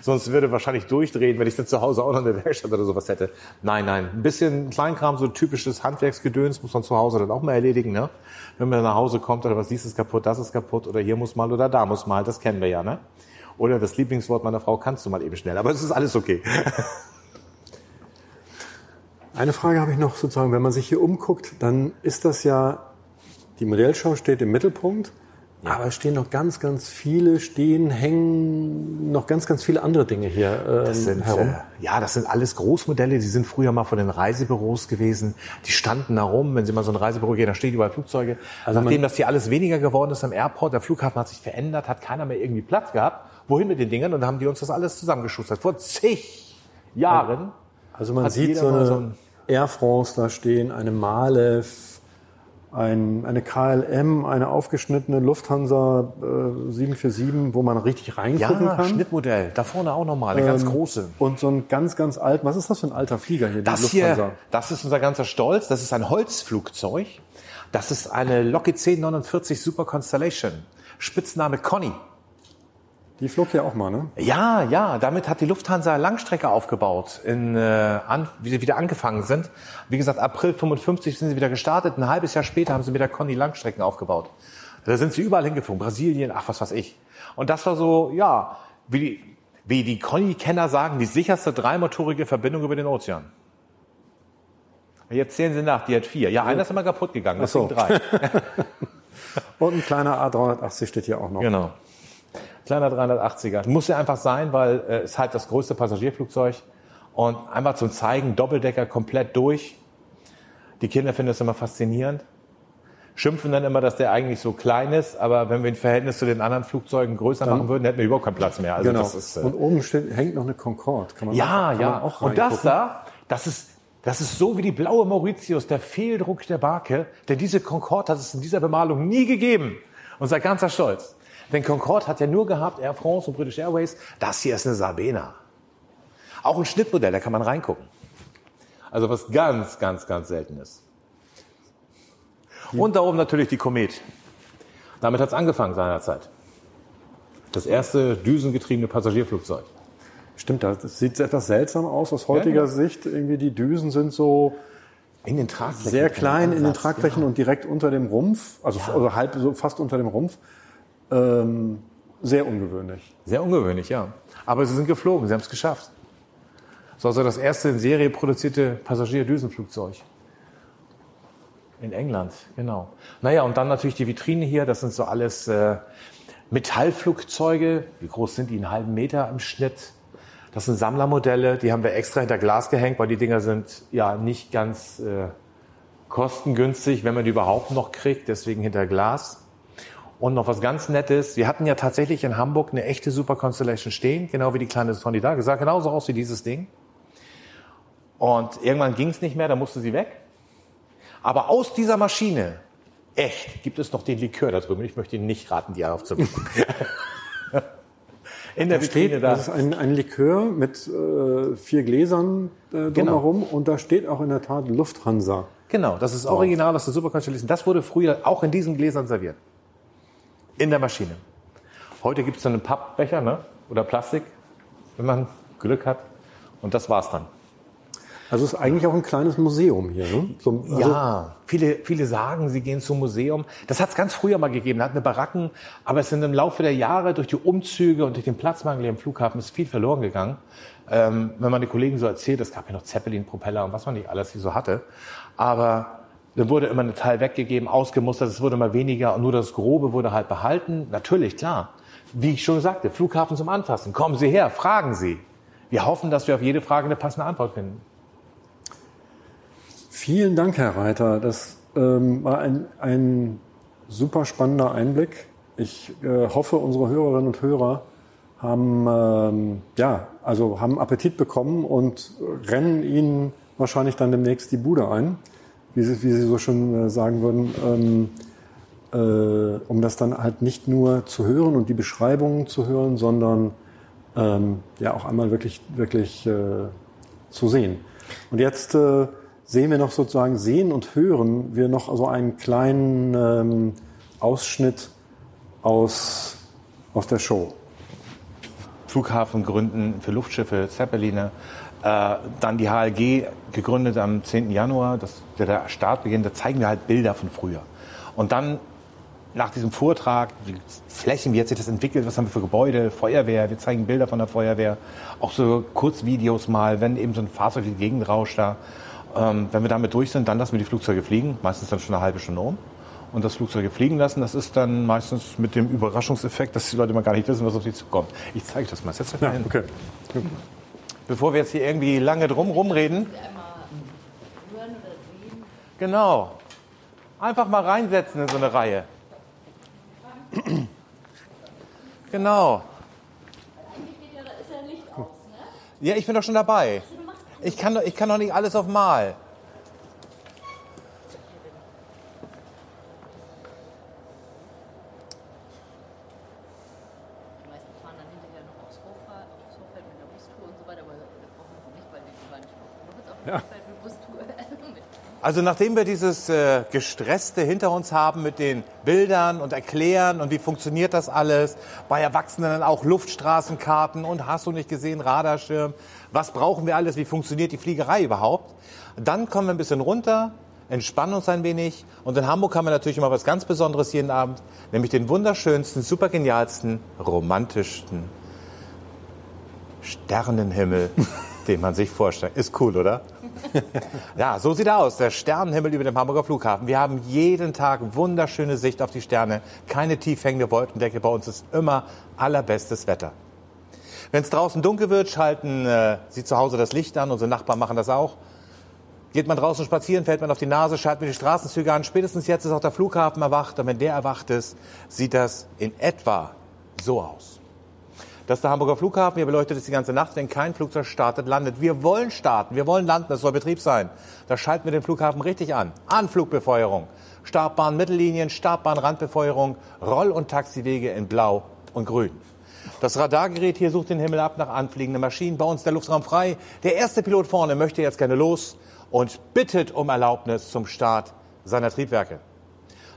[SPEAKER 2] Sonst würde wahrscheinlich durchdrehen, wenn ich dann zu Hause auch noch eine Werkstatt oder sowas hätte. Nein, nein. Ein bisschen Kleinkram, so typisches Handwerksgedöns muss man zu Hause dann auch mal erledigen, ne? Wenn man nach Hause kommt oder was dies ist kaputt, das ist kaputt oder hier muss mal oder da muss mal, das kennen wir ja, ne? Oder das Lieblingswort meiner Frau kannst du mal eben schnell. Aber es ist alles okay. (laughs)
[SPEAKER 3] Eine Frage habe ich noch sozusagen, wenn man sich hier umguckt, dann ist das ja, die Modellschau steht im Mittelpunkt, ja. aber es stehen noch ganz, ganz viele, stehen, hängen noch ganz, ganz viele andere Dinge hier ähm,
[SPEAKER 2] das sind,
[SPEAKER 3] herum. Äh,
[SPEAKER 2] ja, das sind alles Großmodelle, die sind früher mal von den Reisebüros gewesen. Die standen da rum, wenn Sie mal so ein Reisebüro gehen, da stehen überall Flugzeuge. Also Nachdem das hier alles weniger geworden ist am Airport, der Flughafen hat sich verändert, hat keiner mehr irgendwie Platz gehabt wohin mit den Dingern? Und dann haben die uns das alles zusammengeschustert. Vor zig Jahren.
[SPEAKER 3] Also man sieht so eine so Air France da stehen, eine Malev, ein, eine KLM, eine aufgeschnittene Lufthansa äh, 747, wo man richtig reingucken ja, kann.
[SPEAKER 2] Schnittmodell. Da vorne auch nochmal, eine ähm, ganz große.
[SPEAKER 3] Und so ein ganz, ganz alt, was ist das für ein alter Flieger hier?
[SPEAKER 2] Das hier, das ist unser ganzer Stolz. Das ist ein Holzflugzeug. Das ist eine Lockheed 1049 Super Constellation. Spitzname Conny.
[SPEAKER 3] Die flog hier auch mal, ne?
[SPEAKER 2] Ja, ja. Damit hat die Lufthansa Langstrecke aufgebaut, in, äh, an, wie sie wieder angefangen sind. Wie gesagt, April 55 sind sie wieder gestartet. Ein halbes Jahr später haben sie mit der Conny Langstrecken aufgebaut. Da sind sie überall hingeflogen. Brasilien, ach, was weiß ich. Und das war so, ja, wie die, wie die Conny-Kenner sagen, die sicherste dreimotorige Verbindung über den Ozean. Jetzt zählen Sie nach, die hat vier. Ja, einer ist immer kaputt gegangen, deswegen so. drei. (laughs) (laughs)
[SPEAKER 3] Und ein kleiner A380 steht hier auch noch.
[SPEAKER 2] Genau. Kleiner 380er. Muss ja einfach sein, weil äh, es halt das größte Passagierflugzeug. Und einfach zum Zeigen, Doppeldecker komplett durch. Die Kinder finden das immer faszinierend. Schimpfen dann immer, dass der eigentlich so klein ist, aber wenn wir ihn Verhältnis zu den anderen Flugzeugen größer machen würden, hätten wir überhaupt keinen Platz mehr.
[SPEAKER 3] Also genau. ist, äh Und oben steht, hängt noch eine Concorde.
[SPEAKER 2] Kann man ja, auch, ja. auch Und das da, das ist, das ist so wie die blaue Mauritius, der Fehldruck der Barke. Denn diese Concorde hat es in dieser Bemalung nie gegeben. Unser ganzer Stolz. Denn Concorde hat ja nur gehabt, Air France und British Airways. Das hier ist eine Sabena. Auch ein Schnittmodell, da kann man reingucken. Also was ganz, ganz, ganz selten ist. Und da oben natürlich die Komet. Damit hat es angefangen seinerzeit. Das erste düsengetriebene Passagierflugzeug.
[SPEAKER 3] Stimmt, das sieht etwas seltsam aus aus heutiger ja, genau. Sicht. Irgendwie die Düsen sind so
[SPEAKER 2] in den Tragflächen
[SPEAKER 3] sehr klein in den Tragflächen genau. und direkt unter dem Rumpf, also, ja. also halb so fast unter dem Rumpf. Ähm, sehr ungewöhnlich.
[SPEAKER 2] Sehr ungewöhnlich, ja. Aber sie sind geflogen, sie haben es geschafft. Das war also das erste in Serie produzierte Passagierdüsenflugzeug. In England, genau. Naja, und dann natürlich die Vitrine hier, das sind so alles äh, Metallflugzeuge. Wie groß sind die? Einen halben Meter im Schnitt. Das sind Sammlermodelle, die haben wir extra hinter Glas gehängt, weil die Dinger sind ja nicht ganz äh, kostengünstig, wenn man die überhaupt noch kriegt, deswegen hinter Glas. Und noch was ganz Nettes. Wir hatten ja tatsächlich in Hamburg eine echte Super Constellation stehen, genau wie die kleine Sonny da. Sah genauso aus wie dieses Ding. Und irgendwann ging es nicht mehr, da musste sie weg. Aber aus dieser Maschine, echt, gibt es noch den Likör da drüben. Ich möchte Ihnen nicht raten, die aufzumachen. (laughs)
[SPEAKER 3] In der da Vitrine steht, da. Das ist ein, ein Likör mit äh, vier Gläsern äh, drumherum genau. und da steht auch in der Tat Lufthansa.
[SPEAKER 2] Genau, das ist original das ist Super Constellation. Das wurde früher auch in diesen Gläsern serviert. In der Maschine. Heute gibt es so einen Pappbecher ne? oder Plastik, wenn man Glück hat. Und das war's dann.
[SPEAKER 3] Also es ist eigentlich auch ein kleines Museum hier. Ne?
[SPEAKER 2] So, also ja, viele, viele sagen, sie gehen zum Museum. Das hat es ganz früher mal gegeben. Da hatten wir Baracken, aber es sind im Laufe der Jahre durch die Umzüge und durch den Platzmangel im Flughafen ist viel verloren gegangen. Ähm, wenn man den Kollegen so erzählt, es gab ja noch Zeppelin-Propeller und was man nicht alles hier so hatte. Aber dann wurde immer ein Teil weggegeben, ausgemustert, es wurde immer weniger und nur das Grobe wurde halt behalten. Natürlich, klar. Wie ich schon sagte, Flughafen zum Anfassen. Kommen Sie her, fragen Sie. Wir hoffen, dass wir auf jede Frage eine passende Antwort finden.
[SPEAKER 3] Vielen Dank, Herr Reiter. Das ähm, war ein, ein super spannender Einblick. Ich äh, hoffe, unsere Hörerinnen und Hörer haben, ähm, ja, also haben Appetit bekommen und rennen Ihnen wahrscheinlich dann demnächst die Bude ein, wie Sie, wie Sie so schon äh, sagen würden, ähm, äh, um das dann halt nicht nur zu hören und die Beschreibungen zu hören, sondern ähm, ja auch einmal wirklich, wirklich äh, zu sehen. Und jetzt äh, sehen wir noch sozusagen, sehen und hören wir noch so einen kleinen ähm, Ausschnitt aus, aus der Show.
[SPEAKER 2] Flughafen gründen für Luftschiffe, Zeppeline. Äh, dann die HLG gegründet am 10. Januar, das, der Start beginnt, da zeigen wir halt Bilder von früher. Und dann nach diesem Vortrag, die Flächen, wie hat sich das entwickelt, was haben wir für Gebäude, Feuerwehr, wir zeigen Bilder von der Feuerwehr, auch so Kurzvideos mal, wenn eben so ein Fahrzeug die Gegend rauscht da. Ähm, wenn wir damit durch sind, dann lassen wir die Flugzeuge fliegen, meistens dann schon eine halbe Stunde um. Und das Flugzeuge fliegen lassen, das ist dann meistens mit dem Überraschungseffekt, dass die Leute mal gar nicht wissen, was auf sie zukommt. Ich zeige das mal. Setz euch mal ja, hin. Okay. Bevor wir jetzt hier irgendwie lange drum rumreden. Genau. Einfach mal reinsetzen in so eine Reihe. Genau. Ja, ich bin doch schon dabei. Ich kann, ich kann doch nicht alles auf Mal. Also nachdem wir dieses äh, Gestresste hinter uns haben mit den Bildern und Erklären und wie funktioniert das alles, bei Erwachsenen dann auch Luftstraßenkarten und hast du nicht gesehen, Radarschirm, was brauchen wir alles, wie funktioniert die Fliegerei überhaupt, dann kommen wir ein bisschen runter, entspannen uns ein wenig und in Hamburg haben wir natürlich immer was ganz Besonderes jeden Abend, nämlich den wunderschönsten, supergenialsten, romantischsten Sternenhimmel, (laughs) den man sich vorstellt. Ist cool, oder? (laughs) ja, so sieht er aus, der Sternenhimmel über dem Hamburger Flughafen. Wir haben jeden Tag wunderschöne Sicht auf die Sterne, keine tief hängende Wolkendecke. Bei uns ist immer allerbestes Wetter. Wenn es draußen dunkel wird, schalten äh, Sie zu Hause das Licht an. Unsere Nachbarn machen das auch. Geht man draußen spazieren, fällt man auf die Nase, schaltet man die Straßenzüge an. Spätestens jetzt ist auch der Flughafen erwacht. Und wenn der erwacht ist, sieht das in etwa so aus. Das ist der Hamburger Flughafen. Hier beleuchtet es die ganze Nacht. Wenn kein Flugzeug startet, landet. Wir wollen starten. Wir wollen landen. Das soll Betrieb sein. Da schalten wir den Flughafen richtig an. Anflugbefeuerung. Startbahn, Mittellinien, Startbahn, Randbefeuerung, Roll- und Taxiwege in Blau und Grün. Das Radargerät hier sucht den Himmel ab nach anfliegenden Maschinen. Bei uns der Luftraum frei. Der erste Pilot vorne möchte jetzt gerne los und bittet um Erlaubnis zum Start seiner Triebwerke.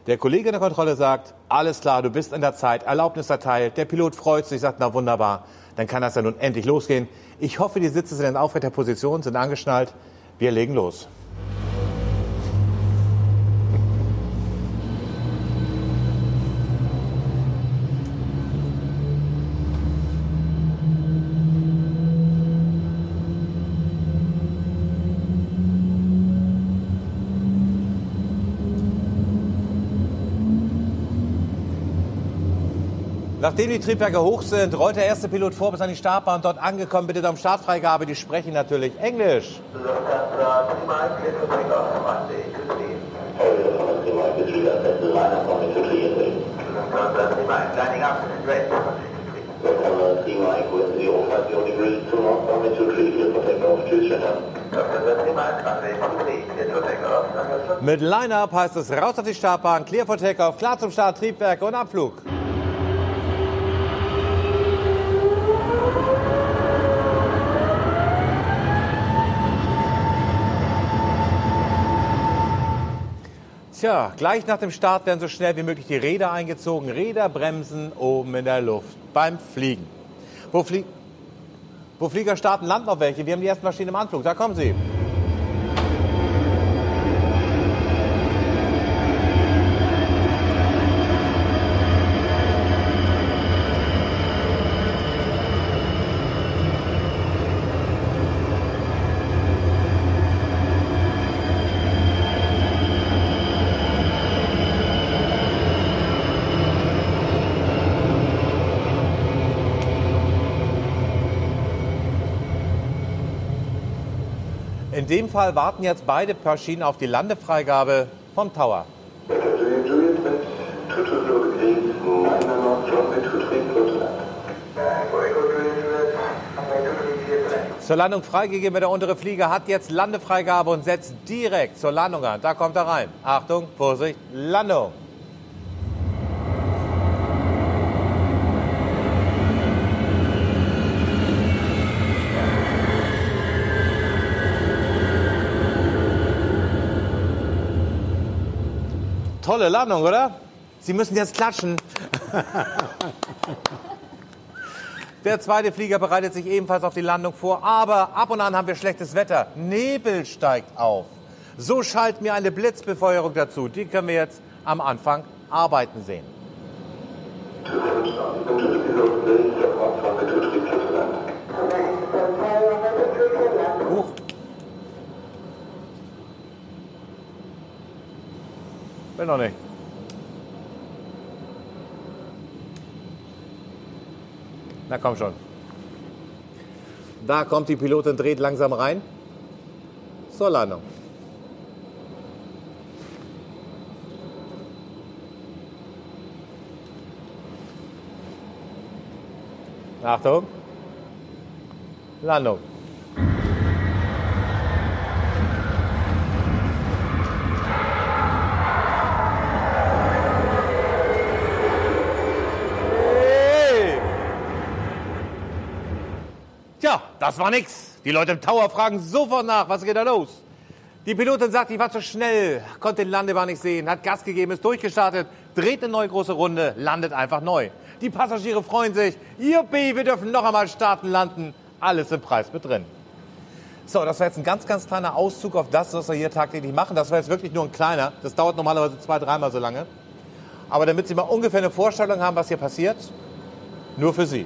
[SPEAKER 2] Der Kollege in der Kontrolle sagt, alles klar, du bist in der Zeit, Erlaubnis erteilt. Der Pilot freut sich, sagt, na wunderbar, dann kann das ja nun endlich losgehen. Ich hoffe, die Sitze sind in aufrechter Position, sind angeschnallt. Wir legen los. Nachdem die Triebwerke hoch sind, rollt der erste Pilot vor bis an die Startbahn. Dort angekommen, bitte um Startfreigabe. Die sprechen natürlich Englisch. Mit Line-Up heißt es raus auf die Startbahn, clear for Takeoff, klar zum Start, Triebwerke und Abflug. Tja, gleich nach dem Start werden so schnell wie möglich die Räder eingezogen. Räder bremsen oben in der Luft beim Fliegen. Wo, flie Wo Flieger starten, landen noch welche. Wir haben die ersten Maschinen im Anflug. Da kommen sie. In dem Fall warten jetzt beide Maschinen auf die Landefreigabe vom Tower. Zur Landung freigegeben, der untere Flieger hat jetzt Landefreigabe und setzt direkt zur Landung an. Da kommt er rein. Achtung, Vorsicht, Landung. Tolle Landung, oder? Sie müssen jetzt klatschen. Der zweite Flieger bereitet sich ebenfalls auf die Landung vor, aber ab und an haben wir schlechtes Wetter. Nebel steigt auf. So schalten wir eine Blitzbefeuerung dazu. Die können wir jetzt am Anfang arbeiten sehen. Bin noch nicht. Na komm schon. Da kommt die Pilotin, dreht langsam rein. Zur Landung. Achtung. Landung. Das war nix. Die Leute im Tower fragen sofort nach, was geht da los? Die Pilotin sagt, ich war zu schnell, konnte den Landebahn nicht sehen, hat Gas gegeben, ist durchgestartet, dreht eine neue große Runde, landet einfach neu. Die Passagiere freuen sich, juppie, wir dürfen noch einmal starten, landen, alles im Preis mit drin. So, das war jetzt ein ganz, ganz kleiner Auszug auf das, was wir hier tagtäglich machen. Das war jetzt wirklich nur ein kleiner. Das dauert normalerweise zwei, dreimal so lange. Aber damit Sie mal ungefähr eine Vorstellung haben, was hier passiert, nur für Sie.